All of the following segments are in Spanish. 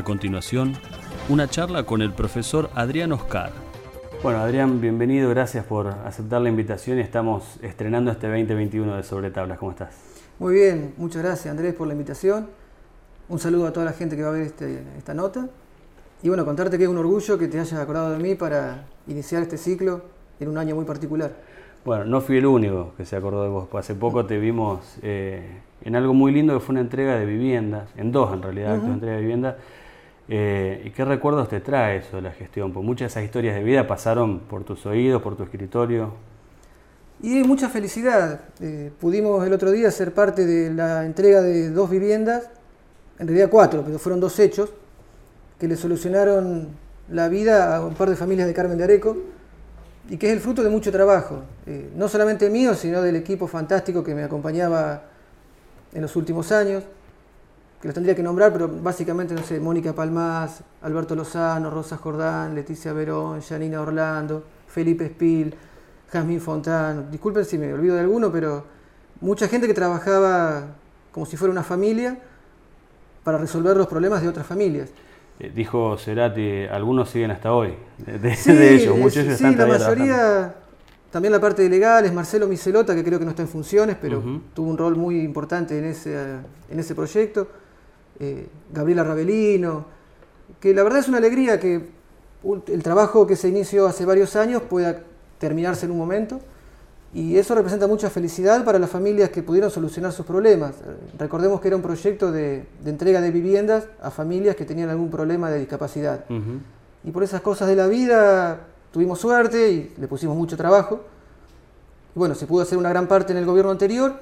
A continuación, una charla con el profesor Adrián Oscar. Bueno, Adrián, bienvenido, gracias por aceptar la invitación y estamos estrenando este 2021 de Sobre Tablas. ¿Cómo estás? Muy bien, muchas gracias Andrés por la invitación. Un saludo a toda la gente que va a ver este, esta nota. Y bueno, contarte que es un orgullo que te hayas acordado de mí para iniciar este ciclo en un año muy particular. Bueno, no fui el único que se acordó de vos. Hace poco te vimos eh, en algo muy lindo que fue una entrega de viviendas, en dos en realidad, una entrega de viviendas. Eh, ¿Y qué recuerdos te trae eso de la gestión? Porque muchas de esas historias de vida pasaron por tus oídos, por tu escritorio. Y mucha felicidad. Eh, pudimos el otro día ser parte de la entrega de dos viviendas, en realidad cuatro, pero fueron dos hechos, que le solucionaron la vida a un par de familias de Carmen de Areco y que es el fruto de mucho trabajo, eh, no solamente mío, sino del equipo fantástico que me acompañaba en los últimos años, que los tendría que nombrar, pero básicamente, no sé, Mónica Palmás, Alberto Lozano, Rosa Jordán, Leticia Verón, Janina Orlando, Felipe Spil, Jazmín Fontán, disculpen si me olvido de alguno, pero mucha gente que trabajaba como si fuera una familia para resolver los problemas de otras familias. Eh, dijo Cerati, algunos siguen hasta hoy, de, Sí, de ellos, muchos sí, están la mayoría, también la parte de legales, Marcelo Micelota, que creo que no está en funciones, pero tuvo un rol muy importante en ese, en ese proyecto, eh, Gabriela Ravelino, que la verdad es una alegría que el trabajo que se inició hace varios años pueda terminarse en un momento, y eso representa mucha felicidad para las familias que pudieron solucionar sus problemas. Recordemos que era un proyecto de, de entrega de viviendas a familias que tenían algún problema de discapacidad. Y por esas cosas de la vida tuvimos suerte y le pusimos mucho trabajo. Y bueno, se pudo hacer una gran parte en el gobierno anterior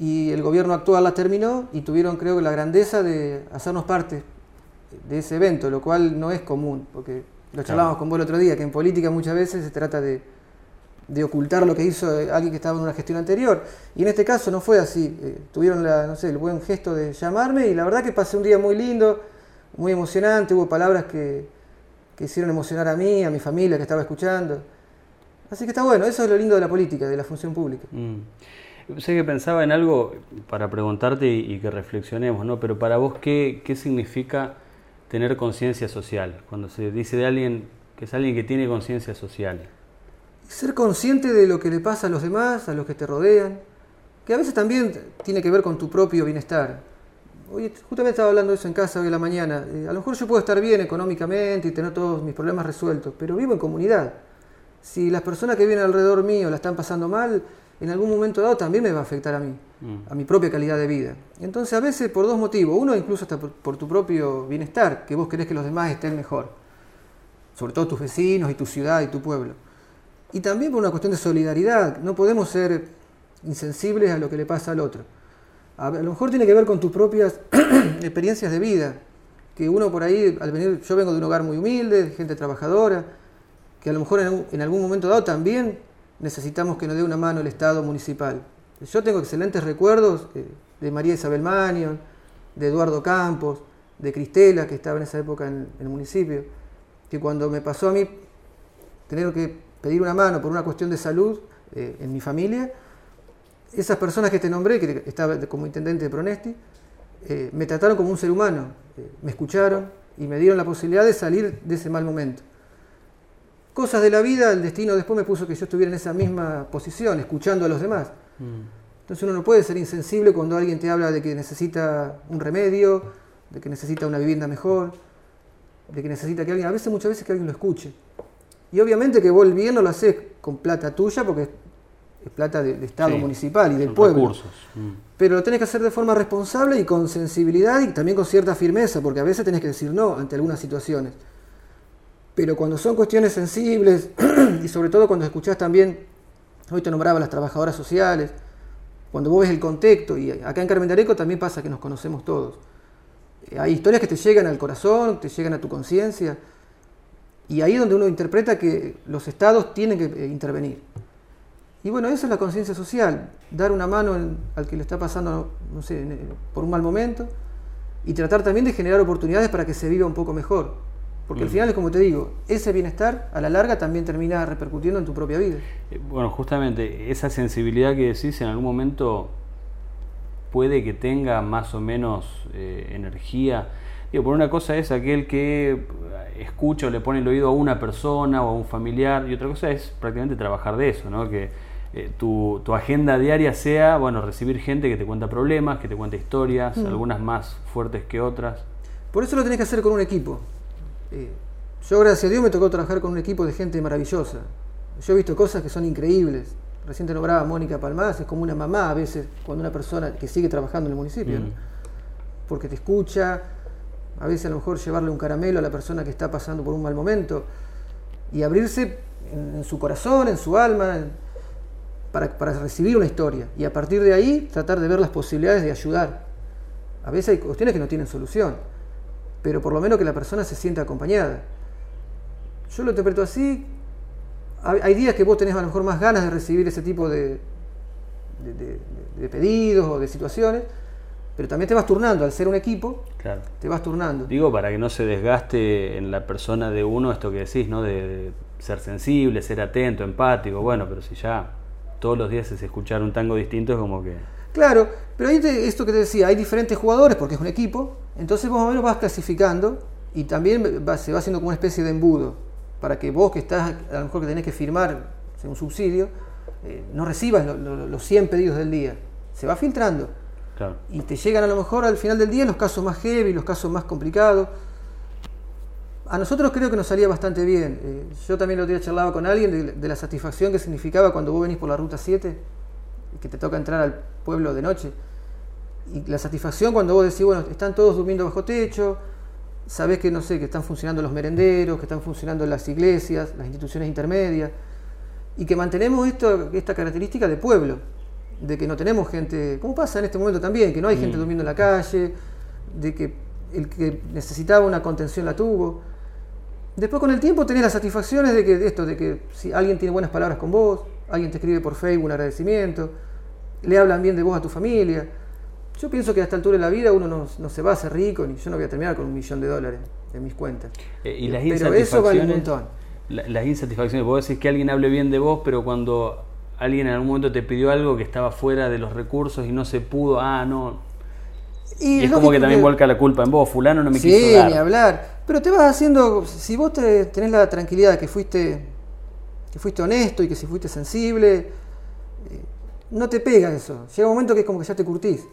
y el gobierno actual la terminó y tuvieron creo que la grandeza de hacernos parte de ese evento, lo cual no es común, porque lo charlábamos con vos el otro día, que en política muchas veces se trata de, de ocultar lo que hizo eh, alguien que estaba en una gestión anterior. Y en este caso no fue así. Eh, tuvieron la, no sé, el buen gesto de llamarme y la verdad que pasé un día muy lindo, muy emocionante, hubo palabras que, que hicieron emocionar a mí, a mi familia que estaba escuchando. Así que está bueno, eso es lo lindo de la política, de la función pública. Mm. Sé que pensaba en algo para preguntarte y, que reflexionemos, ¿no? Pero para vos, ¿qué, qué significa tener conciencia social? Cuando se dice de alguien que es alguien que tiene conciencia social. Ser consciente de lo que le pasa a los demás, a los que te rodean, que a veces también tiene que ver con tu propio bienestar. Hoy justamente estaba hablando de eso en casa hoy en la mañana. Eh, a lo mejor yo puedo estar bien económicamente y tener todos mis problemas resueltos, pero vivo en comunidad. Si las personas que viven alrededor mío la están pasando mal, en algún momento dado también me va a afectar a mí, Mm. a mi propia calidad de vida. Entonces a veces por dos motivos. Uno incluso hasta por, por tu propio bienestar, que vos querés que los demás estén mejor. Sobre todo tus vecinos y tu ciudad y tu pueblo. Y también por una cuestión de solidaridad. No podemos ser insensibles a lo que le pasa al otro. A, a lo mejor tiene que ver con tus propias experiencias de vida. Que uno por ahí, al venir, yo vengo de un hogar muy humilde, de gente trabajadora, que a lo mejor en, en algún momento dado también necesitamos que nos dé una mano el Estado municipal. Yo tengo excelentes recuerdos eh, de María Isabel Manion, de Eduardo Campos, de Cristela, que estaba en esa época en, el municipio, que cuando me pasó a mí tener que pedir una mano por una cuestión de salud eh, en mi familia, esas personas que te nombré, que estaba como intendente de Pronesti, eh, me trataron como un ser humano, me escucharon y me dieron la posibilidad de salir de ese mal momento. Cosas de la vida, el destino después me puso que yo estuviera en esa misma posición, escuchando a los demás. Mm. Entonces uno no puede ser insensible cuando alguien te habla de que necesita un remedio, de que necesita una vivienda mejor, de que necesita que alguien, a veces muchas veces que alguien lo escuche. Y obviamente que vos el bien no lo haces con plata tuya porque es, plata de- del Estado Sí, municipal y del pueblo. recursos. Mm. Pero lo tenés que hacer de forma responsable y con sensibilidad y también con cierta firmeza, porque a veces tenés que decir no ante algunas situaciones. Pero cuando son cuestiones sensibles, y sobre todo cuando escuchás también, hoy te nombraba las trabajadoras sociales, cuando vos ves el contexto, y acá en Carmen de Areco también pasa que nos conocemos todos. Eh, Hay historias que te llegan al corazón, te llegan a tu conciencia, y ahí es donde uno interpreta que los estados tienen que eh, intervenir. Y bueno, eso es la conciencia social, dar una mano al que le está pasando, no sé, en- por un mal momento, y tratar también de generar oportunidades para que se viva un poco mejor. Porque al Mm. final es como te digo, ese bienestar a la larga también termina repercutiendo en tu propia vida. Eh, Bueno, justamente esa sensibilidad que decís en algún momento puede que tenga más o menos eh, energía. Digo, por una cosa es aquel que eh, escucha o le pone el oído a una persona o a un familiar y otra cosa es prácticamente trabajar de eso, ¿no? Que eh, tu, tu agenda diaria sea, bueno, recibir gente que te cuenta problemas, que te cuenta historias, algunas más fuertes que otras. Por eso lo tenés que hacer con un equipo. Eh, yo, gracias a Dios, me tocó trabajar con un equipo de gente maravillosa. Yo he visto cosas que son increíbles. Recién te nombraba Mónica Palmás, es como una mamá a veces cuando una persona que sigue trabajando en el municipio, ¿no? Mm. porque te escucha, a veces a lo mejor llevarle un caramelo a la persona que está pasando por un mal momento y abrirse en, en su corazón, en su alma, en- para, para recibir una historia y a partir de ahí tratar de ver las posibilidades de ayudar. A veces hay cuestiones que no tienen solución, pero por lo menos que la persona se sienta acompañada. Yo lo interpreto así. Hay días que vos tenés a lo mejor más ganas de recibir ese tipo de, de- de- de pedidos o de situaciones, pero también te vas turnando. Al ser un equipo, Claro. te vas turnando. Digo, para que no se desgaste en la persona de uno esto que decís, ¿no? De, de ser sensible, ser atento, empático. Bueno, pero si ya todos los días es escuchar un tango distinto, es como que. Claro, pero ahí te- esto que te decía, hay diferentes jugadores porque es un equipo, entonces vos más o menos vas clasificando y también va- se va haciendo como una especie de embudo para que vos que estás, a lo mejor que tenés que firmar un subsidio, eh, no recibas lo- lo- los 100 pedidos del día. Se va filtrando Claro. y te llegan a lo mejor al final del día los casos más heavy, los casos más complicados. A nosotros creo que nos salía bastante bien. Eh, yo también lo día charlaba con alguien de, de la satisfacción que significaba cuando vos venís por la ruta 7 y que te toca entrar al pueblo de noche. Y la satisfacción cuando vos decís, bueno, están todos durmiendo bajo techo, sabés que, no sé, que están funcionando los merenderos, que están funcionando las iglesias, las instituciones intermedias, y que mantenemos esto, esta característica de pueblo, de que no tenemos gente, como pasa en este momento también, que no hay gente Mm. durmiendo en la calle, de que el que necesitaba una contención la tuvo. Después con el tiempo tenés las satisfacciones de que de esto, de que si alguien tiene buenas palabras con vos, alguien te escribe por Facebook un agradecimiento, le hablan bien de vos a tu familia. Yo pienso que a esta altura de la vida uno no, no se va a hacer rico, ni yo no voy a terminar con un millón de dólares en mis cuentas. Eh, y las Pero eso vale un montón. la- las insatisfacciones, vos decís que alguien hable bien de vos, pero cuando alguien en algún momento te pidió algo que estaba fuera de los recursos y no se pudo, ah, no. Y, es como que también volca la culpa en vos, fulano no me sí, quiso dar. ni hablar. Pero te vas haciendo, si vos te, tenés la tranquilidad de que fuiste, que fuiste honesto y que si fuiste sensible, eh, no te pega eso. Llega un momento que es como que ya te curtís.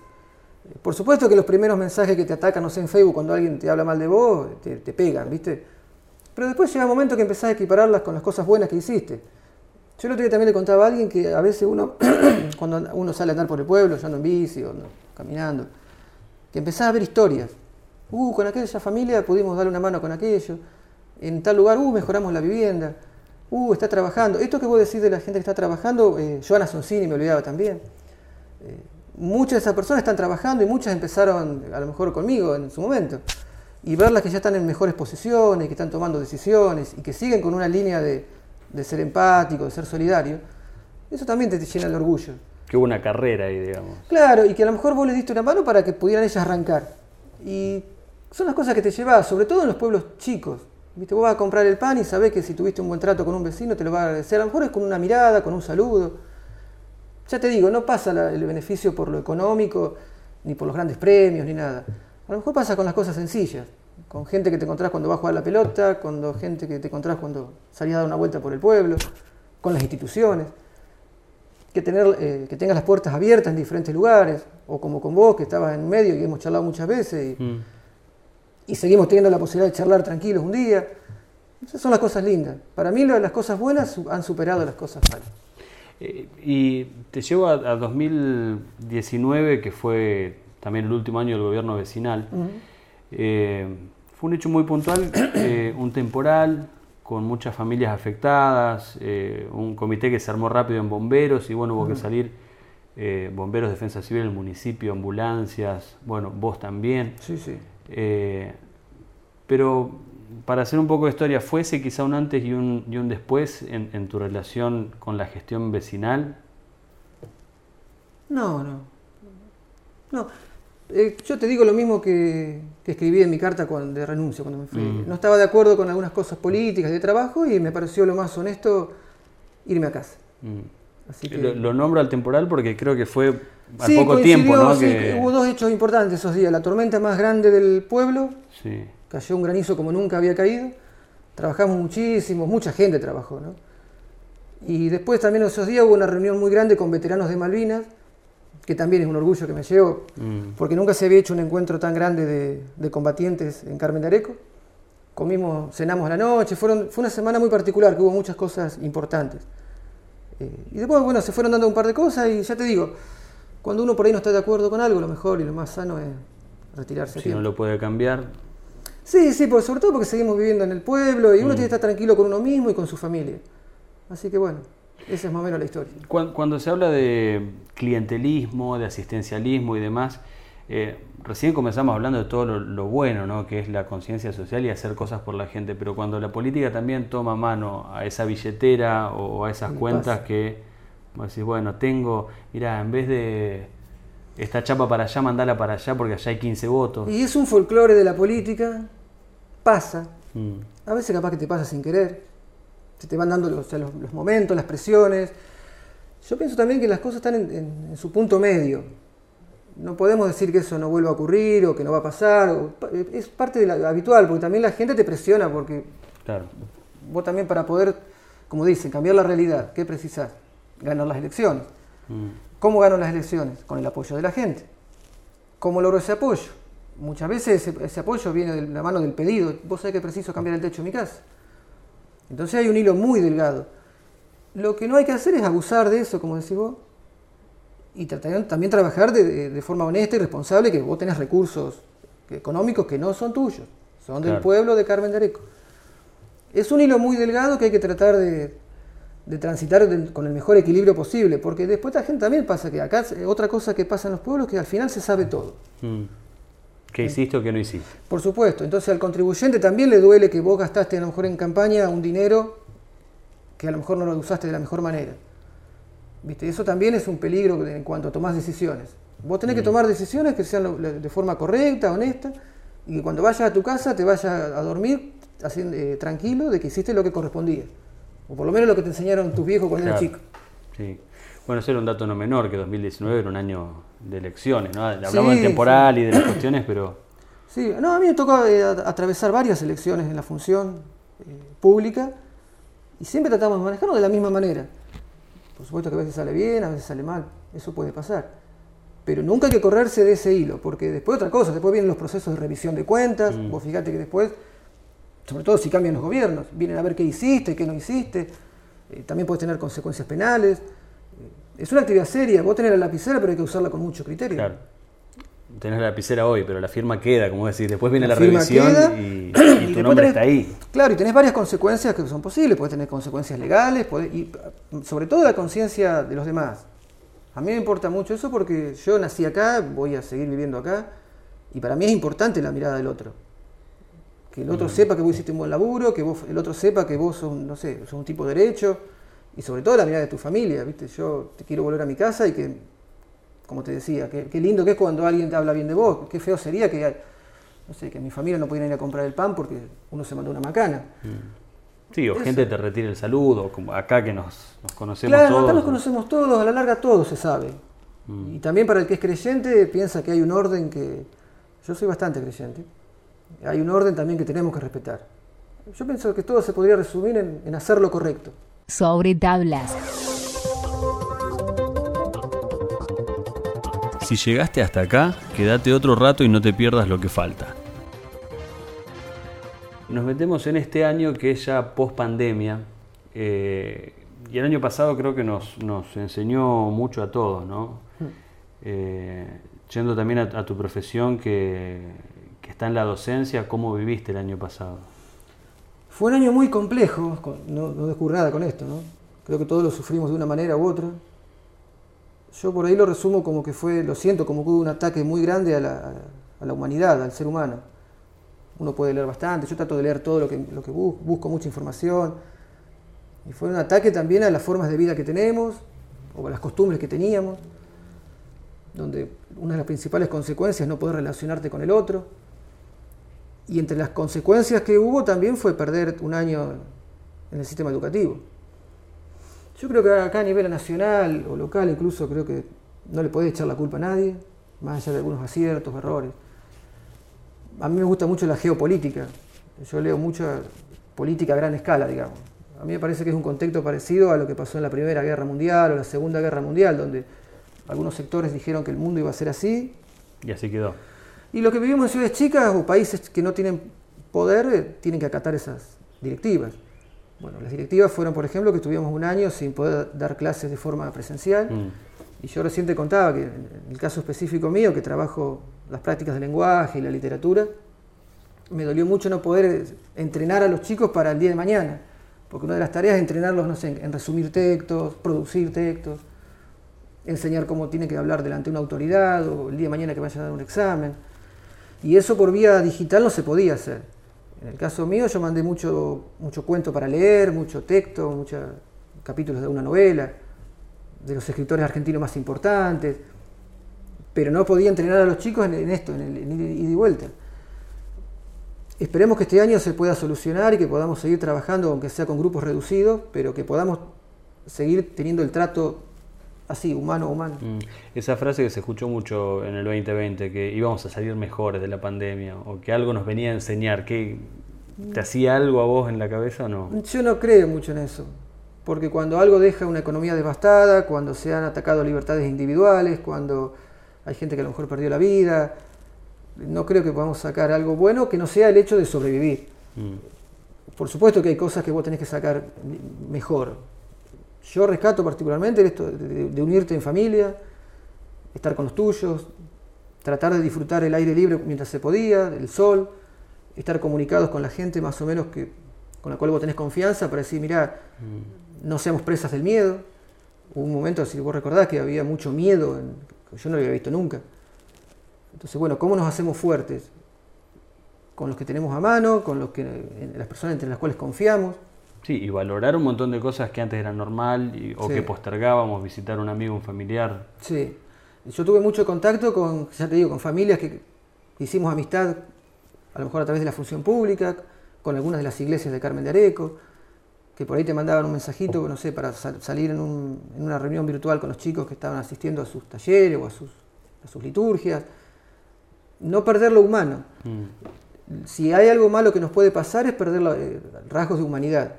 Por supuesto que los primeros mensajes que te atacan, no sé, en Facebook, cuando alguien te habla mal de vos, te, pegan, ¿viste? Pero después llega un momento que empezás a equipararlas con las cosas buenas que hiciste. Yo el otro día también le contaba a alguien que a veces uno, cuando uno sale a andar por el pueblo, yo en bici o ando caminando, que empezás a ver historias. Uh, con aquella familia pudimos darle una mano con aquello. En tal lugar, uh, mejoramos la vivienda. Uh, está trabajando. Esto que vos decís de la gente que está trabajando, eh, Joana Sonsini me olvidaba también. Eh, muchas de esas personas están trabajando y muchas empezaron a lo mejor conmigo en su momento. Y verlas que ya están en mejores posiciones, que están tomando decisiones y que siguen con una línea de, de ser empático, de ser solidario, eso también te, te llena de orgullo. Que hubo una carrera ahí, digamos. Claro, y que a lo mejor vos les diste una mano para que pudieran ellas arrancar. Y son las cosas que te llevas, sobre todo en los pueblos chicos. ¿Viste? Vos vas a comprar el pan y sabés que si tuviste un buen trato con un vecino te lo va a agradecer. A lo mejor es con una mirada, con un saludo. Ya te digo, no pasa la- el beneficio por lo económico, ni por los grandes premios, ni nada. A lo mejor pasa con las cosas sencillas. Con gente que te encontrás cuando vas a jugar la pelota, con gente que te encontrás cuando salís a dar una vuelta por el pueblo, con las instituciones que, tener, eh, que tengas las puertas abiertas en diferentes lugares, o como con vos, que estabas en medio y hemos charlado muchas veces, y, Mm. y seguimos teniendo la posibilidad de charlar tranquilos un día. Esas son las cosas lindas. Para mí las cosas buenas han superado las cosas malas. Eh, y te llevo a, a 2019, que fue también el último año del gobierno vecinal. Eh, fue un hecho muy puntual, eh, un temporal con muchas familias afectadas, un comité que se armó rápido en bomberos y bueno, hubo que salir bomberos, defensa civil, el municipio, ambulancias, bueno, vos también. Sí, sí. Pero para hacer un poco de historia, ¿fuese quizá un antes y un, y un después en, en, tu relación con la gestión vecinal? No, no. No. Eh, yo te digo lo mismo que, que, escribí en mi carta de renuncio cuando me fui. Mm. No estaba de acuerdo con algunas cosas políticas de trabajo y me pareció lo más honesto irme a casa. Mm. Así que... lo, lo, nombro al temporal porque creo que fue a poco tiempo, ¿no? Sí, que... Hubo dos hechos importantes esos días. La tormenta más grande del pueblo. Sí. Cayó un granizo como nunca había caído. Trabajamos muchísimo, mucha gente trabajó, ¿no? Y después también esos días hubo una reunión muy grande con veteranos de Malvinas que también es un orgullo que me llevo, mm. porque nunca se había hecho un encuentro tan grande de, combatientes en Carmen de Areco. Comimos, cenamos a la noche, fueron, fue una semana muy particular, que hubo muchas cosas importantes. Eh, y después, bueno, se fueron dando un par de cosas y ya te digo, cuando uno por ahí no está de acuerdo con algo, lo mejor y lo más sano es retirarse. Si no lo puede cambiar. Sí, sí, pues, sobre todo porque seguimos viviendo en el pueblo y uno mm. tiene que estar tranquilo con uno mismo y con su familia. Así que bueno. Esa es más o menos la historia. Cuando, se habla de clientelismo, de asistencialismo y demás, eh, recién comenzamos hablando de todo lo, bueno, ¿no? que es la conciencia social y hacer cosas por la gente, pero cuando la política también toma mano a esa billetera o a esas cuentas que, vos decís, bueno, tengo, mira, en vez de esta chapa para allá, mandala para allá porque allá hay 15 votos. Y es un folclore de la política, pasa. Mm. A veces capaz que te pasa sin querer se te van dando los, momentos, las presiones. Yo pienso también que las cosas están en, su punto medio. No podemos decir que eso no vuelva a ocurrir o que no va a pasar. es parte de la, habitual, porque también la gente te presiona, porque claro. vos también para poder, como dicen, cambiar la realidad, ¿qué precisas? Ganar las elecciones. Mm. ¿Cómo gano las elecciones? Con el apoyo de la gente. ¿Cómo logro ese apoyo? Muchas veces ese, ese apoyo viene de la mano del pedido. Vos sabés que preciso cambiar el techo de mi casa. Entonces hay un hilo muy delgado. Lo que no hay que hacer es abusar de eso, como decís vos, y también trabajar de, forma honesta y responsable, que vos tenés recursos económicos que no son tuyos, son del pueblo de Carmen de Areco. Es un hilo muy delgado que hay que tratar de, transitar con el mejor equilibrio posible, porque después la gente también pasa que acá, otra cosa que pasa en los pueblos, que al final se sabe todo. Mm. ¿Qué hiciste o qué no hiciste? Por supuesto. Entonces al contribuyente también le duele que vos gastaste a lo mejor en campaña un dinero que a lo mejor no lo usaste de la mejor manera. ¿Viste? Eso también es un peligro en cuanto a tomar decisiones. Vos tenés que mm. tomar decisiones que sean de forma correcta, honesta, y que cuando vayas a tu casa te vayas a dormir eh, tranquilo de que hiciste lo que correspondía. O por lo menos lo que te enseñaron tus viejos cuando eras chico. Sí. Bueno, ese era un dato no menor, que 2019 era un año de elecciones, ¿no? Hablamos del temporal y de las cuestiones, pero... Sí, no, a mí me tocó eh, atravesar varias elecciones en la función eh, pública y siempre tratamos de manejarlo de la misma manera. Por supuesto que a veces sale bien, a veces sale mal, eso puede pasar. Pero nunca hay que correrse de ese hilo, porque después otra cosa, después vienen los procesos de revisión de cuentas, mm. vos fíjate que después, sobre todo si cambian los gobiernos, vienen a ver qué hiciste, qué no hiciste, eh, también puedes tener consecuencias penales. Es una actividad seria, vos tenés la lapicera, pero hay que usarla con mucho criterio. Claro. Tenés la lapicera hoy, pero la firma queda, como decís. Después viene la, revisión y, tu nombre está ahí. Claro, y tenés varias consecuencias que son posibles. Puedes tener consecuencias legales, y sobre todo la conciencia de los demás. A mí me importa mucho eso porque yo nací acá, voy a seguir viviendo acá, y para mí es importante la mirada del otro. Que el otro mm. sepa que vos hiciste un buen laburo, que vos, el otro sepa que vos sos, no sé, sos un tipo de derecho y sobre todo la mirada de tu familia, ¿viste? Yo te quiero volver a mi casa y que, como te decía, qué lindo que es cuando alguien te habla bien de vos, qué feo sería que, no sé, que mi familia no pudiera ir a comprar el pan porque uno se mandó una macana. Mm. Sí, o gente te retire el saludo, como acá que nos, conocemos todos. Claro, acá nos conocemos todos, a la larga todo se sabe. Mm. Y también para el que es creyente piensa que hay un orden que... Yo soy bastante creyente. Hay un orden también que tenemos que respetar. Yo pienso que todo se podría resumir en, en hacer lo correcto sobre tablas. Si llegaste hasta acá, quédate otro rato y no te pierdas lo que falta. Nos metemos en este año que es ya post pandemia. Eh, y el año pasado creo que nos, enseñó mucho a todos, ¿no? Eh, yendo también a, tu profesión que, que, está en la docencia, ¿cómo viviste el año pasado? Fue un año muy complejo, no, no descubro nada con esto, ¿no? Creo que todos lo sufrimos de una manera u otra. Yo por ahí lo resumo como que fue, lo siento, como que hubo un ataque muy grande a la, humanidad, al ser humano. uno puede leer bastante, yo trato de leer todo lo que, lo que busco, busco mucha información. Y fue un ataque también a las formas de vida que tenemos, o a las costumbres que teníamos, donde una de las principales consecuencias es no poder relacionarte con el otro. Y entre las consecuencias que hubo también fue perder un año en el sistema educativo. Yo creo que acá a nivel nacional o local incluso creo que no le podés echar la culpa a nadie, más allá de algunos aciertos, errores. A mí me gusta mucho la geopolítica. Yo leo mucha política a gran escala, digamos. A mí me parece que es un contexto parecido a lo que pasó en la Primera Guerra Mundial o la Segunda Guerra Mundial, donde algunos sectores dijeron que el mundo iba a ser así. Y así quedó. Y lo que vivimos en ciudades chicas o países que no tienen poder eh, tienen que acatar esas directivas. Bueno, las directivas fueron, por ejemplo, que estuvimos un año sin poder dar clases de forma presencial. Mm. Y yo recién te contaba que en el caso específico mío, que trabajo las prácticas de lenguaje y la literatura, me dolió mucho no poder entrenar a los chicos para el día de mañana. Porque una de las tareas es entrenarlos, no sé, en resumir textos, producir textos, enseñar cómo tiene que hablar delante de una autoridad o el día de mañana que vayan a dar un examen. Y eso por vía digital no se podía hacer. En el caso mío yo mandé mucho, mucho cuento para leer, mucho texto, muchos capítulos de una novela, de los escritores argentinos más importantes, pero no podía entrenar a los chicos en, esto, en el en ida y vuelta. Esperemos que este año se pueda solucionar y que podamos seguir trabajando, aunque sea con grupos reducidos, pero que podamos seguir teniendo el trato así, humano humano. Mm. Esa frase que se escuchó mucho en el 2020, que íbamos a salir mejores de la pandemia, o que algo nos venía a enseñar, que ¿te hacía algo a vos en la cabeza o no? Yo no creo mucho en eso, porque cuando algo deja una economía devastada, cuando se han atacado libertades individuales, cuando hay gente que a lo mejor perdió la vida, no creo que podamos sacar algo bueno que no sea el hecho de sobrevivir. Mm. Por supuesto que hay cosas que vos tenés que sacar mejor, yo rescato particularmente esto de, unirte en familia, estar con los tuyos, tratar de disfrutar el aire libre mientras se podía, el sol, estar comunicados con la gente más o menos que, con la cual vos tenés confianza para decir, mira, mm. no seamos presas del miedo. Hubo un momento, si vos recordás, que había mucho miedo, yo no lo había visto nunca. Entonces, bueno, ¿cómo nos hacemos fuertes? Con los que tenemos a mano, con los que, las personas entre las cuales confiamos. Sí, y valorar un montón de cosas que antes eran normal o que postergábamos, visitar a un amigo, un familiar. Sí, yo tuve mucho contacto con, ya te digo, con familias que hicimos amistad, a lo mejor a través de la función pública, con algunas de las iglesias de Carmen de Areco, que por ahí te mandaban un mensajito, no sé, para salir en, una reunión virtual con los chicos que estaban asistiendo a sus talleres o a sus, a sus liturgias. No perder lo humano. Mm. Si hay algo malo que nos puede pasar es perder eh, rasgos de humanidad.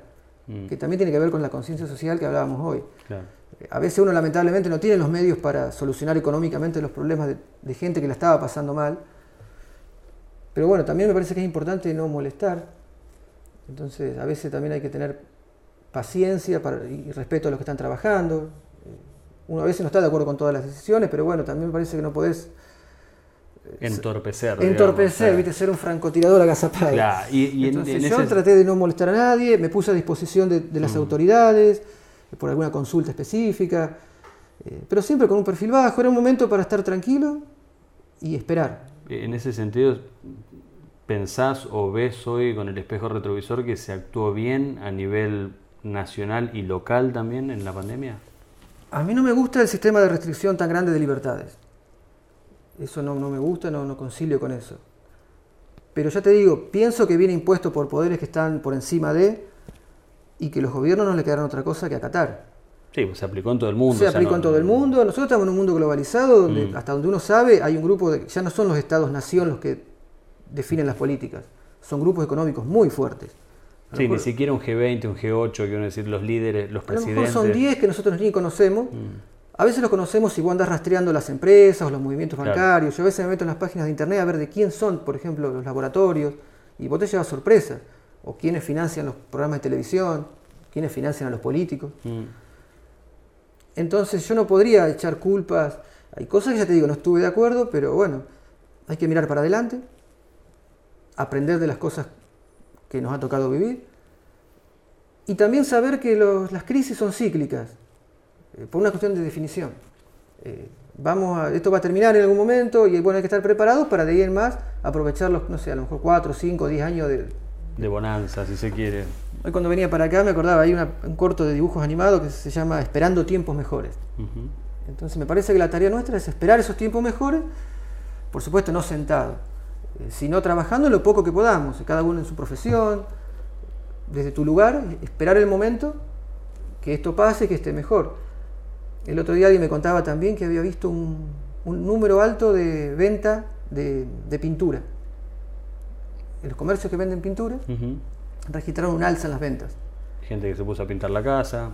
Mm. que también tiene que ver con la conciencia social que hablábamos hoy. A veces uno lamentablemente no tiene los medios para solucionar económicamente los problemas de, gente que la estaba pasando mal. Pero bueno, también me parece que es importante no molestar. Entonces, a veces también hay que tener paciencia y respeto a los que están trabajando. Uno a veces no está de acuerdo con todas las decisiones, pero bueno, también me parece que no podés Entorpecer. Entorpecer, viste, ser un francotirador agazapado. Claro, y, Entonces, yo traté de no molestar a nadie, me puse a disposición de, las mm. autoridades por alguna consulta específica, eh, pero siempre con un perfil bajo. Era un momento para estar tranquilo y esperar. En ese sentido, ¿pensás o ves hoy con el espejo retrovisor que se actuó bien a nivel nacional y local también en la pandemia? A mí no me gusta el sistema de restricción tan grande de libertades. Eso no, me gusta, no, no concilio con eso. Pero ya te digo, pienso que viene impuesto por poderes que están por encima de y que los gobiernos no le quedaron otra cosa que acatar. Sí, pues se aplicó en todo el mundo. Se aplicó en todo el mundo. Nosotros estamos en un mundo globalizado donde, mm. hasta donde uno sabe, hay un grupo de. Ya no son los estados-nación los que definen las políticas. Son grupos económicos muy fuertes. Sí, ni siquiera un G20, un G8, quiero decir, los líderes, los presidentes. son 10 que nosotros ni conocemos. Mm. A veces los conocemos y vos andás rastreando las empresas o los movimientos bancarios. Yo a veces me meto en las páginas de internet a ver de quién son, por ejemplo, los laboratorios, y vos te llevas sorpresa. O quiénes financian los programas de televisión, quiénes financian a los políticos. Mm. Entonces yo no podría echar culpas. Hay cosas que ya te digo, no estuve de acuerdo, pero bueno, hay que mirar para adelante, aprender de las cosas que nos ha tocado vivir y también saber que las crisis son cíclicas. Eh, por una cuestión de definición. Eh, vamos a, esto va a terminar en algún momento y bueno, hay que estar preparados para de ahí en más aprovechar los, no sé, a lo mejor 4, 5, 10 años de... De bonanza, si se quiere. Hoy cuando venía para acá me acordaba, hay una- un corto de dibujos animados que se llama Esperando tiempos mejores. Entonces me parece que la tarea nuestra es esperar esos tiempos mejores, por supuesto no sentado, eh, sino trabajando lo poco que podamos, cada uno en su profesión, desde tu lugar, esperar el momento que esto pase, que esté mejor. El otro día alguien me contaba también que había visto un, un número alto de venta de, de pintura. En los comercios que venden pintura registraron un alza en las ventas. Gente que se puso a pintar la casa.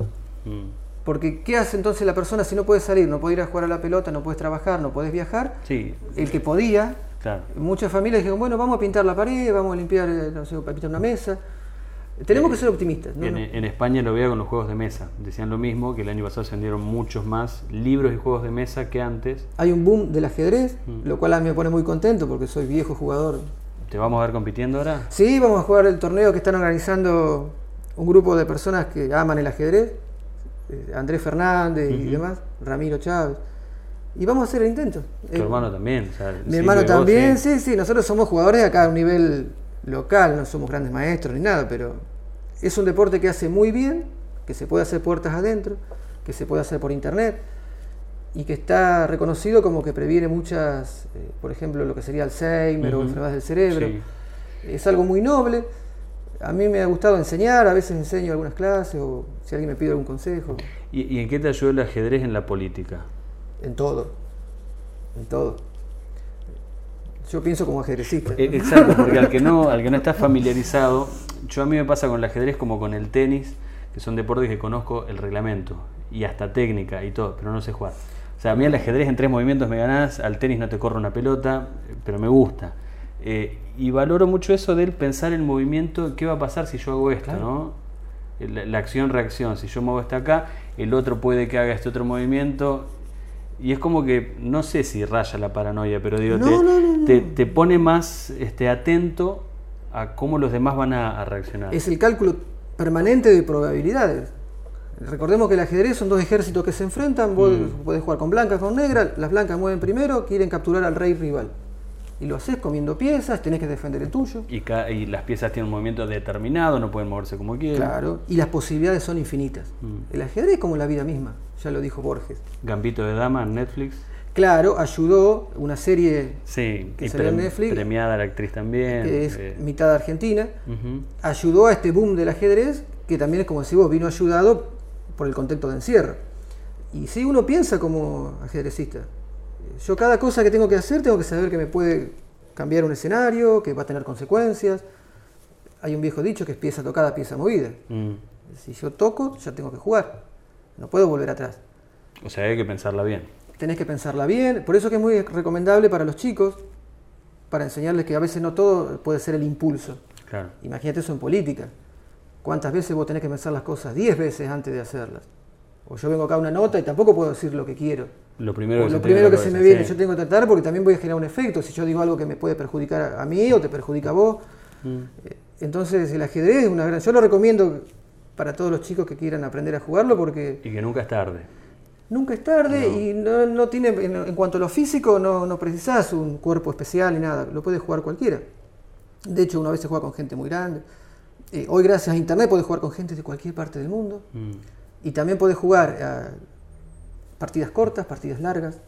Mm. Porque ¿qué hace entonces la persona si no puede salir, no puede ir a jugar a la pelota, no puedes trabajar, no puedes viajar? Sí, El que podía, claro. muchas familias dijeron, bueno, vamos a pintar la pared, vamos a limpiar, eh, no sé, a pintar una mesa. Tenemos que ser optimistas. ¿no? En, España lo veía con los juegos de mesa. Decían lo mismo, que el año pasado se vendieron muchos más libros y juegos de mesa que antes. Hay un boom del ajedrez, Mm. lo cual a mí me pone muy contento porque soy viejo jugador. ¿Te vamos a ver compitiendo ahora? Sí, vamos a jugar el torneo que están organizando un grupo de personas que aman el ajedrez, eh, Andrés Fernández y demás, Ramiro Chávez. Y vamos a hacer el intento. Tu Eh, hermano también. o sea, Mi hermano vos, también, sí. sí, sí, nosotros somos jugadores acá a un nivel local, no somos grandes maestros ni nada, pero es un deporte que hace muy bien, que se puede hacer puertas adentro, que se puede hacer por internet y que está reconocido como que previene muchas, eh, por ejemplo, lo que sería Alzheimer o enfermedades del cerebro. Sí. Es algo muy noble. A mí me ha gustado enseñar, a veces enseño algunas clases o si alguien me pide algún consejo, ¿Y, y en qué te ayudó el ajedrez en la política? en todo, en todo. Yo pienso como ajedrecista. Eh, Exacto, porque al que no, al que no está familiarizado, yo a mí me pasa con el ajedrez como con el tenis, que son deportes que conozco el reglamento y hasta técnica y todo, pero no sé jugar. O sea, a mí el ajedrez en tres movimientos me ganás, al tenis no te corro una pelota, eh, pero me gusta. Eh, y valoro mucho eso del pensar el movimiento, qué va a pasar si yo hago esto, Claro. ¿no? La, la acción-reacción, si yo muevo esta acá, el otro puede que haga este otro movimiento. Y es como que, no sé si raya la paranoia, pero digo, No, te, no, no, no. te- te pone más este, atento a cómo los demás van a, a reaccionar. Es el cálculo permanente de probabilidades. Recordemos que el ajedrez son dos ejércitos que se enfrentan, vos Mm. podés jugar con blancas, con negras, las blancas mueven primero, quieren capturar al rey rival. Y lo haces comiendo piezas, tenés que defender el tuyo. Y, las piezas tienen un movimiento determinado, no pueden moverse como quieren. Claro, y las posibilidades son infinitas. Mm. El ajedrez es como la vida misma, ya lo dijo Borges. Gambito de Dama Netflix. Claro, ayudó una serie Sí, Que salió en Netflix. premiada la actriz también. que es eh, mitad argentina, ayudó a este boom del ajedrez, que también es como decís vos, vino ayudado por el contexto de encierro. Y si uno piensa como ajedrecista, yo cada cosa que tengo que hacer tengo que saber que me puede cambiar un escenario, que va a tener consecuencias. Hay un viejo dicho que es pieza tocada, pieza movida. Mm. Si yo toco, ya tengo que jugar. No puedo volver atrás. O sea, hay que pensarla bien. Tenés que pensarla bien. Por eso que es muy recomendable para los chicos, para enseñarles que a veces no todo puede ser el impulso. Claro. Imagínate eso en política. ¿Cuántas veces vos tenés que pensar las cosas? Diez veces antes de hacerlas. O yo vengo acá a una nota y tampoco puedo decir lo que quiero. Lo primero que, lo se, primero que a se me viene, sí. yo tengo que tratar porque también voy a generar un efecto. Si yo digo algo que me puede perjudicar a, a mí o te perjudica a vos. Mm. Eh, Entonces el ajedrez es una gran... Yo lo recomiendo para todos los chicos que quieran aprender a jugarlo porque Y que nunca es tarde. nunca es tarde No. y no, no tiene, en, cuanto a lo físico, no, no precisás un cuerpo especial ni nada, lo puede jugar cualquiera. De hecho, una vez se juega con gente muy grande. Eh, hoy, gracias a Internet, puedes jugar con gente de cualquier parte del mundo. Mm. Y también puedes jugar a partidas cortas, partidas largas.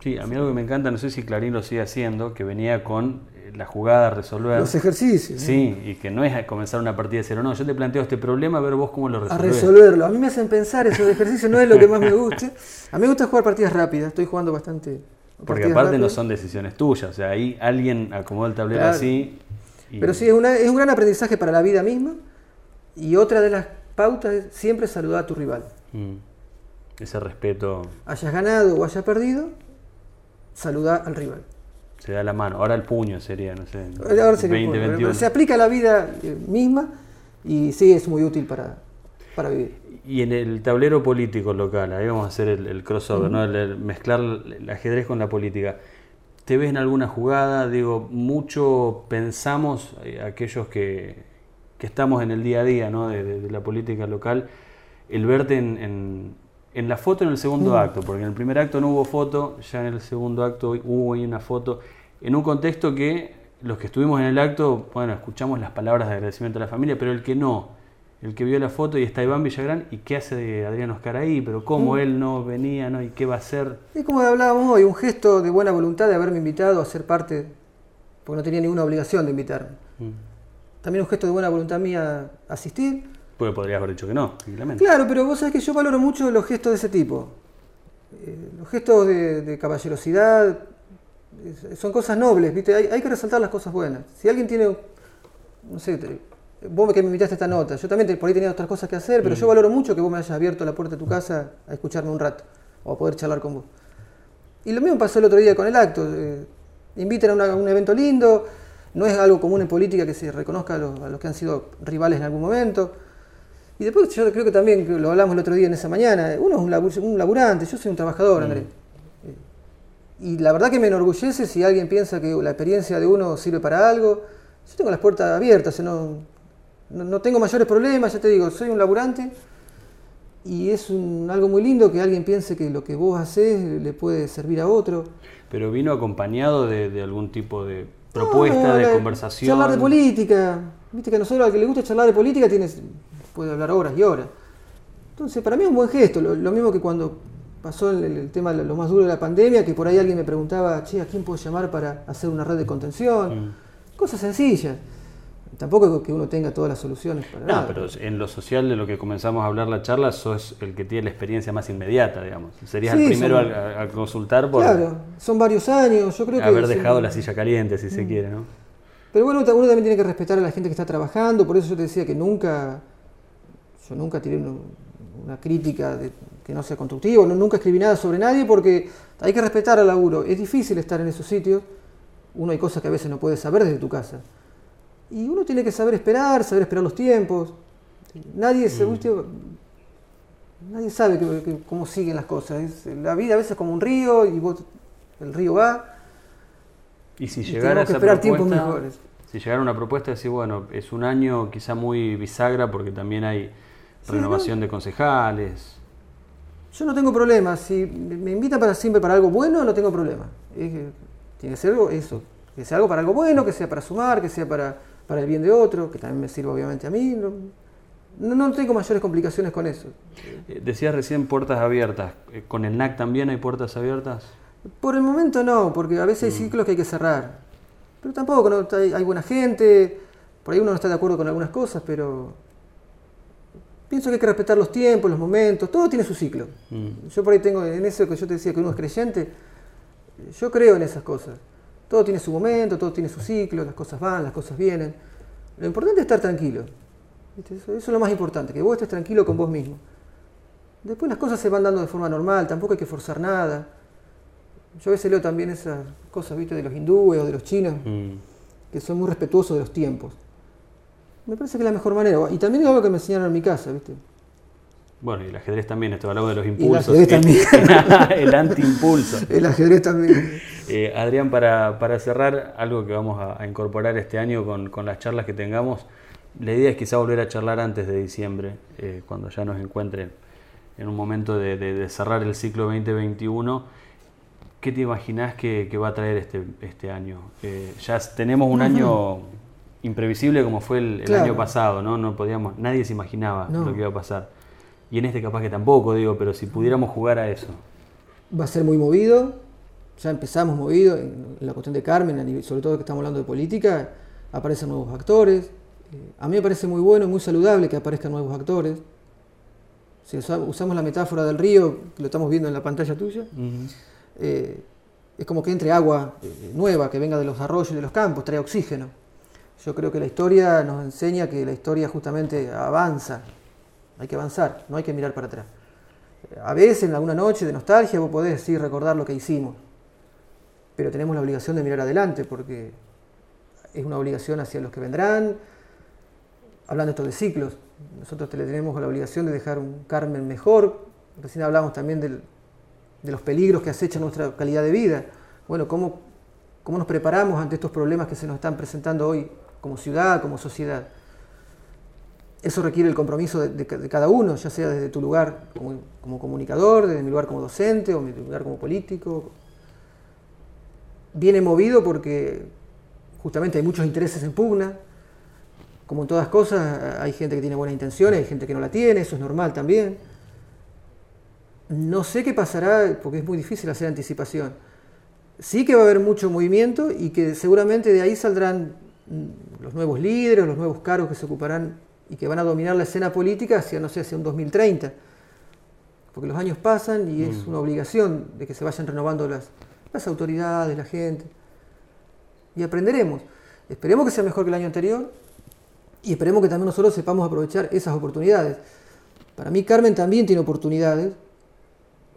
Sí, a mí algo que me encanta, no sé si Clarín lo sigue haciendo, que venía con eh, la jugada a resolver. Los ejercicios. ¿no? Sí, y que no es a comenzar una partida de cero, no, yo te planteo este problema, a ver vos cómo lo A resolvés. resolverlo. A mí me hacen pensar esos ejercicios, no es lo que más me gusta. A mí me gusta jugar partidas rápidas, estoy jugando bastante. Porque aparte no rápidas. son decisiones tuyas, o sea, ahí alguien acomodó el tablero Claro. así. y- Pero sí, es, una- es un gran aprendizaje para la vida misma. Y otra de las pautas es siempre saludar a tu rival. Mm. Ese respeto Hayas ganado o hayas perdido, saluda al rival. se da la mano. Ahora el puño sería, no sé. Ahora sería 20, un poco, 21. Se aplica a la vida eh, misma y sí es muy útil para, para vivir. Y en el tablero político local, ahí vamos a hacer el, el crossover, ¿no? El- el mezclar el ajedrez con la política. ¿Te ves en alguna jugada? Digo, mucho pensamos, eh, aquellos que, que estamos en el día a día ¿no? de, de- de la política local, el verte en, en- en la foto en el segundo Mm. acto, porque en el primer acto no hubo foto, ya en el segundo acto hubo ahí una foto, en un contexto que los que estuvimos en el acto, bueno, escuchamos las palabras de agradecimiento a la familia, pero el que no, el que vio la foto y está Iván Villagrán, ¿y qué hace de Adrián Oscar ahí? Pero cómo Mm. él no venía, ¿no? ¿Y qué va a hacer? Es como hablábamos hoy, un gesto de buena voluntad de haberme invitado a ser parte, porque no tenía ninguna obligación de invitarme. Mm. También un gesto de buena voluntad mía asistir. Porque podrías haber dicho que no, tranquilamente. Claro, pero vos sabés que yo valoro mucho los gestos de ese tipo. Eh, los gestos de, de caballerosidad son cosas nobles, ¿viste? Hay, hay que resaltar las cosas buenas. Si alguien tiene, no sé, te- vos que me invitaste a esta nota, yo también te- por ahí tenía otras cosas que hacer, pero yo valoro mucho que vos me hayas abierto la puerta de tu casa a escucharme un rato o a poder charlar con vos. Y lo mismo pasó el otro día con el acto. eh, invitan a, una- a un evento lindo, no es algo común en política que se reconozca a los, a los que han sido rivales en algún momento. Y después yo creo que también, lo hablamos el otro día en esa mañana, uno es un, labu- un laburante, yo soy un trabajador, Andrés. Eh, Y la verdad que me enorgullece si alguien piensa que la experiencia de uno sirve para algo. Yo tengo las puertas abiertas, no, no, no tengo mayores problemas, ya te digo, soy un laburante y es un- algo muy lindo que alguien piense que lo que vos haces le puede servir a otro. Pero vino acompañado de, de algún tipo de propuesta, No, de la- conversación. Charlar de política. Viste que a nosotros al que le gusta charlar de política tiene, puede hablar horas y horas. Entonces, para mí es un buen gesto. Lo, lo mismo que cuando pasó el, el tema, lo más duro de la pandemia, que por ahí alguien me preguntaba, che, ¿a quién puedo llamar para hacer una red de contención? Mm. Cosas sencillas. Tampoco que uno tenga todas las soluciones para No, nada. pero en lo social de lo que comenzamos a hablar la charla, sos el que tiene la experiencia más inmediata, digamos. Serías Sí, el primero son- a, a consultar por Claro, son varios años. Yo creo que haber sí. dejado la silla caliente, si se Mm. quiere, ¿no? Pero bueno, uno también tiene que respetar a la gente que está trabajando, por eso yo te decía que nunca, yo nunca tiré una, crítica de- que no sea constructiva, no, nunca escribí nada sobre nadie porque hay que respetar al laburo. Es difícil estar en esos sitios, uno hay cosas que a veces no puedes saber desde tu casa. Y uno tiene que saber esperar, saber esperar los tiempos. Nadie, se, ¿viste? nadie sabe que- que- cómo siguen las cosas. Es- la vida a veces es como un río y vos, el río va. Y si Y llegara tenemos que esa esperar tiempos mejores. si llegara una propuesta de decir, bueno, es un año quizá muy bisagra porque también hay renovación de concejales. Yo no tengo problema. Si me invitan para siempre para algo bueno, no tengo problema. Es que tiene que ser algo, eso. Que sea algo para algo bueno, que sea para sumar, que sea para, para el bien de otro, que también me sirva obviamente a mí. No, no, no tengo mayores complicaciones con eso. Eh, Decías recién puertas abiertas. Eh, ¿Con el NAC también hay puertas abiertas? Por el momento no, porque a veces hay ciclos que hay que cerrar. Pero tampoco, no, hay, hay buena gente, por ahí uno no está de acuerdo con algunas cosas, pero pienso que hay que respetar los tiempos, los momentos, todo tiene su ciclo. Mm. Yo por ahí tengo, en eso que yo te decía que uno es creyente, yo creo en esas cosas. Todo tiene su momento, todo tiene su ciclo, las cosas van, las cosas vienen. Lo importante es estar tranquilo. eso es lo más importante, que vos estés tranquilo con vos mismo. Después las cosas se van dando de forma normal, tampoco hay que forzar nada. Yo a veces leo también esas cosas, viste, de los hindúes o de los chinos, Mm. que son muy respetuosos de los tiempos. Me parece que es la mejor manera. Y también es algo que me enseñaron en mi casa, viste. Bueno, y el ajedrez también, esto hablamos de los el impulsos. ajedrez también. el antiimpulso. El ajedrez también. Eh, Adrián, para, para cerrar, algo que vamos a, a incorporar este año con, con las charlas que tengamos, la idea es quizá volver a charlar antes de diciembre, eh, cuando ya nos encuentren en un momento de, de- de cerrar el ciclo 2021. ¿Qué te imaginás que, que va a traer este, este año? Eh, ya tenemos un año imprevisible como fue el, el Claro. año pasado, ¿no? No podíamos, nadie se imaginaba No. lo que iba a pasar. Y en este capaz que tampoco, digo, pero si pudiéramos jugar a eso. Va a ser muy movido. Ya empezamos movido en, la cuestión de Carmen, sobre todo que estamos hablando de política. Aparecen nuevos actores. Eh, a mí me parece muy bueno y muy saludable que aparezcan nuevos actores. Si usa- usamos la metáfora del río, que lo estamos viendo en la pantalla tuya, eh, es como que entre agua eh, nueva que venga de los arroyos y de los campos, trae oxígeno. Yo creo que la historia nos enseña que la historia justamente avanza. Hay que avanzar, no hay que mirar para atrás. A veces en alguna noche de nostalgia vos podés sí recordar lo que hicimos, pero tenemos la obligación de mirar adelante porque es una obligación hacia los que vendrán. Hablando esto de ciclos, nosotros te- tenemos la obligación de dejar un Carmen mejor. Recién hablamos también de los peligros que acechan nuestra calidad de vida. Bueno, ¿cómo, ¿cómo nos preparamos ante estos problemas que se nos están presentando hoy como ciudad, como sociedad? Eso requiere el compromiso de, cada uno, ya sea desde tu lugar como, como, comunicador, desde mi lugar como docente o mi lugar como político. Viene movido porque justamente hay muchos intereses en pugna. Como en todas cosas, hay gente que tiene buenas intenciones, hay gente que no la tiene, eso es normal también. No sé qué pasará, porque es muy difícil hacer anticipación. Sí que va a haber mucho movimiento y que seguramente de ahí saldrán los nuevos líderes, los nuevos cargos que se ocuparán y que van a dominar la escena política hacia, no sé, hacia un 2030. Porque los años pasan y es mm. una obligación de que se vayan renovando las, las autoridades, la gente. Y aprenderemos. Esperemos que sea mejor que el año anterior y esperemos que también nosotros sepamos aprovechar esas oportunidades. Para mí Carmen también tiene oportunidades.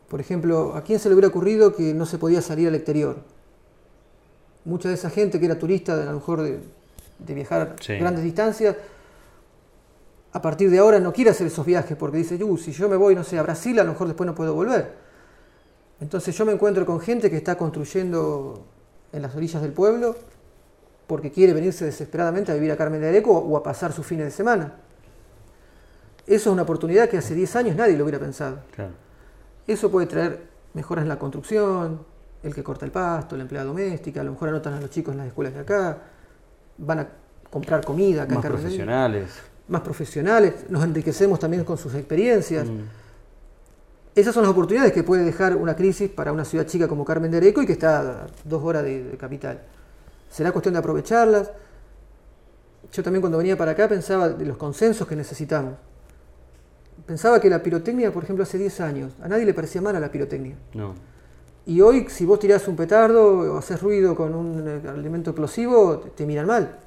Por ejemplo, ¿a quién se le hubiera ocurrido que no se podía salir al exterior? Mucha de esa gente que era turista, a lo mejor de, viajar grandes distancias, a partir de ahora no quiere hacer esos viajes porque dice, uh, si yo me voy, no sé, a Brasil, a lo mejor después no puedo volver. Entonces yo me encuentro con gente que está construyendo en las orillas del pueblo porque quiere venirse desesperadamente a vivir a Carmen de Areco o a pasar sus fines de semana. Eso es una oportunidad que hace 10 años nadie lo hubiera pensado. Eso puede traer mejoras en la construcción, el que corta el pasto, la empleada doméstica, a lo mejor anotan a los chicos en las escuelas de acá, van a comprar comida acá Más profesionales más profesionales, nos enriquecemos también con sus experiencias. Mm. Esas son las oportunidades que puede dejar una crisis para una ciudad chica como Carmen de Areco y que está a dos horas de, capital. Será cuestión de aprovecharlas. Yo también cuando venía para acá pensaba de los consensos que necesitamos. Pensaba que la pirotecnia, por ejemplo, hace 10 años, a nadie le parecía mala la pirotecnia. No. Y hoy, si vos tirás un petardo o haces ruido con un elemento explosivo, te miran mal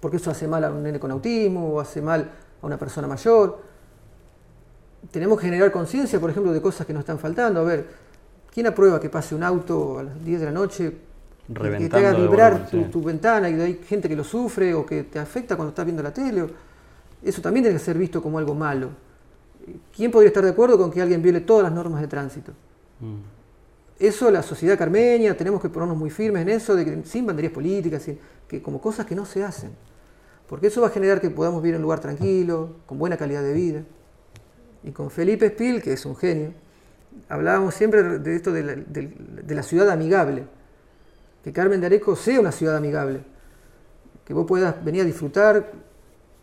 porque eso hace mal a un nene con autismo o hace mal a una persona mayor. Tenemos que generar conciencia, por ejemplo, de cosas que nos están faltando. A ver, ¿quién aprueba que pase un auto a las 10 de la noche que te haga vibrar tu, ventana y hay gente que lo sufre o que te afecta cuando estás viendo la tele? Eso también tiene que ser visto como algo malo. ¿Quién podría estar de acuerdo con que alguien viole todas las normas de tránsito? Mm. Eso, la sociedad carmeña, tenemos que ponernos muy firmes en eso, de que, sin banderías políticas, sin, que como cosas que no se hacen. Porque eso va a generar que podamos vivir en un lugar tranquilo, con buena calidad de vida. Y con Felipe Spil, que es un genio, hablábamos siempre de esto de la, ciudad amigable. Que Carmen de Areco sea una ciudad amigable. Que vos puedas venir a disfrutar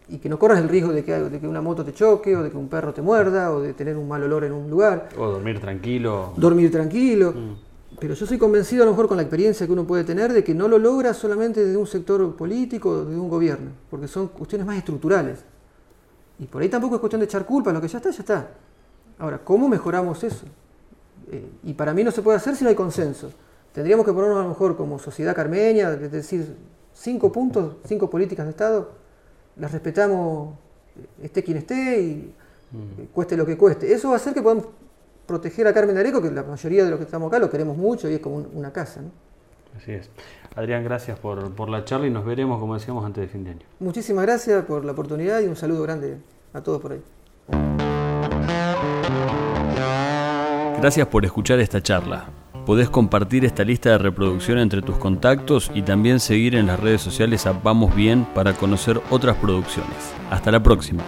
y que no corras el riesgo de que, de que una moto te choque o de que un perro te muerda o de tener un mal olor en un lugar. O dormir tranquilo. Dormir tranquilo. Mm. Pero yo soy convencido a lo mejor con la experiencia que uno puede tener de que no lo logra solamente desde un sector político o de un gobierno, porque son cuestiones más estructurales. Y por ahí tampoco es cuestión de echar culpa, lo que ya está, ya está. Ahora, ¿cómo mejoramos eso? Eh, y para mí no se puede hacer si no hay consenso. Tendríamos que ponernos a lo mejor como sociedad carmeña, es decir, cinco puntos, cinco políticas de Estado, las respetamos, esté quien esté y cueste lo que cueste. Eso va a hacer que podamos proteger a Carmen Areco, que la mayoría de los que estamos acá lo queremos mucho y es como una casa. ¿no? Así es. Adrián, gracias por, por, la charla y nos veremos, como decíamos, antes de fin de año. Muchísimas gracias por la oportunidad y un saludo grande a todos por ahí. Gracias por escuchar esta charla. Podés compartir esta lista de reproducción entre tus contactos y también seguir en las redes sociales a Vamos Bien para conocer otras producciones. Hasta la próxima.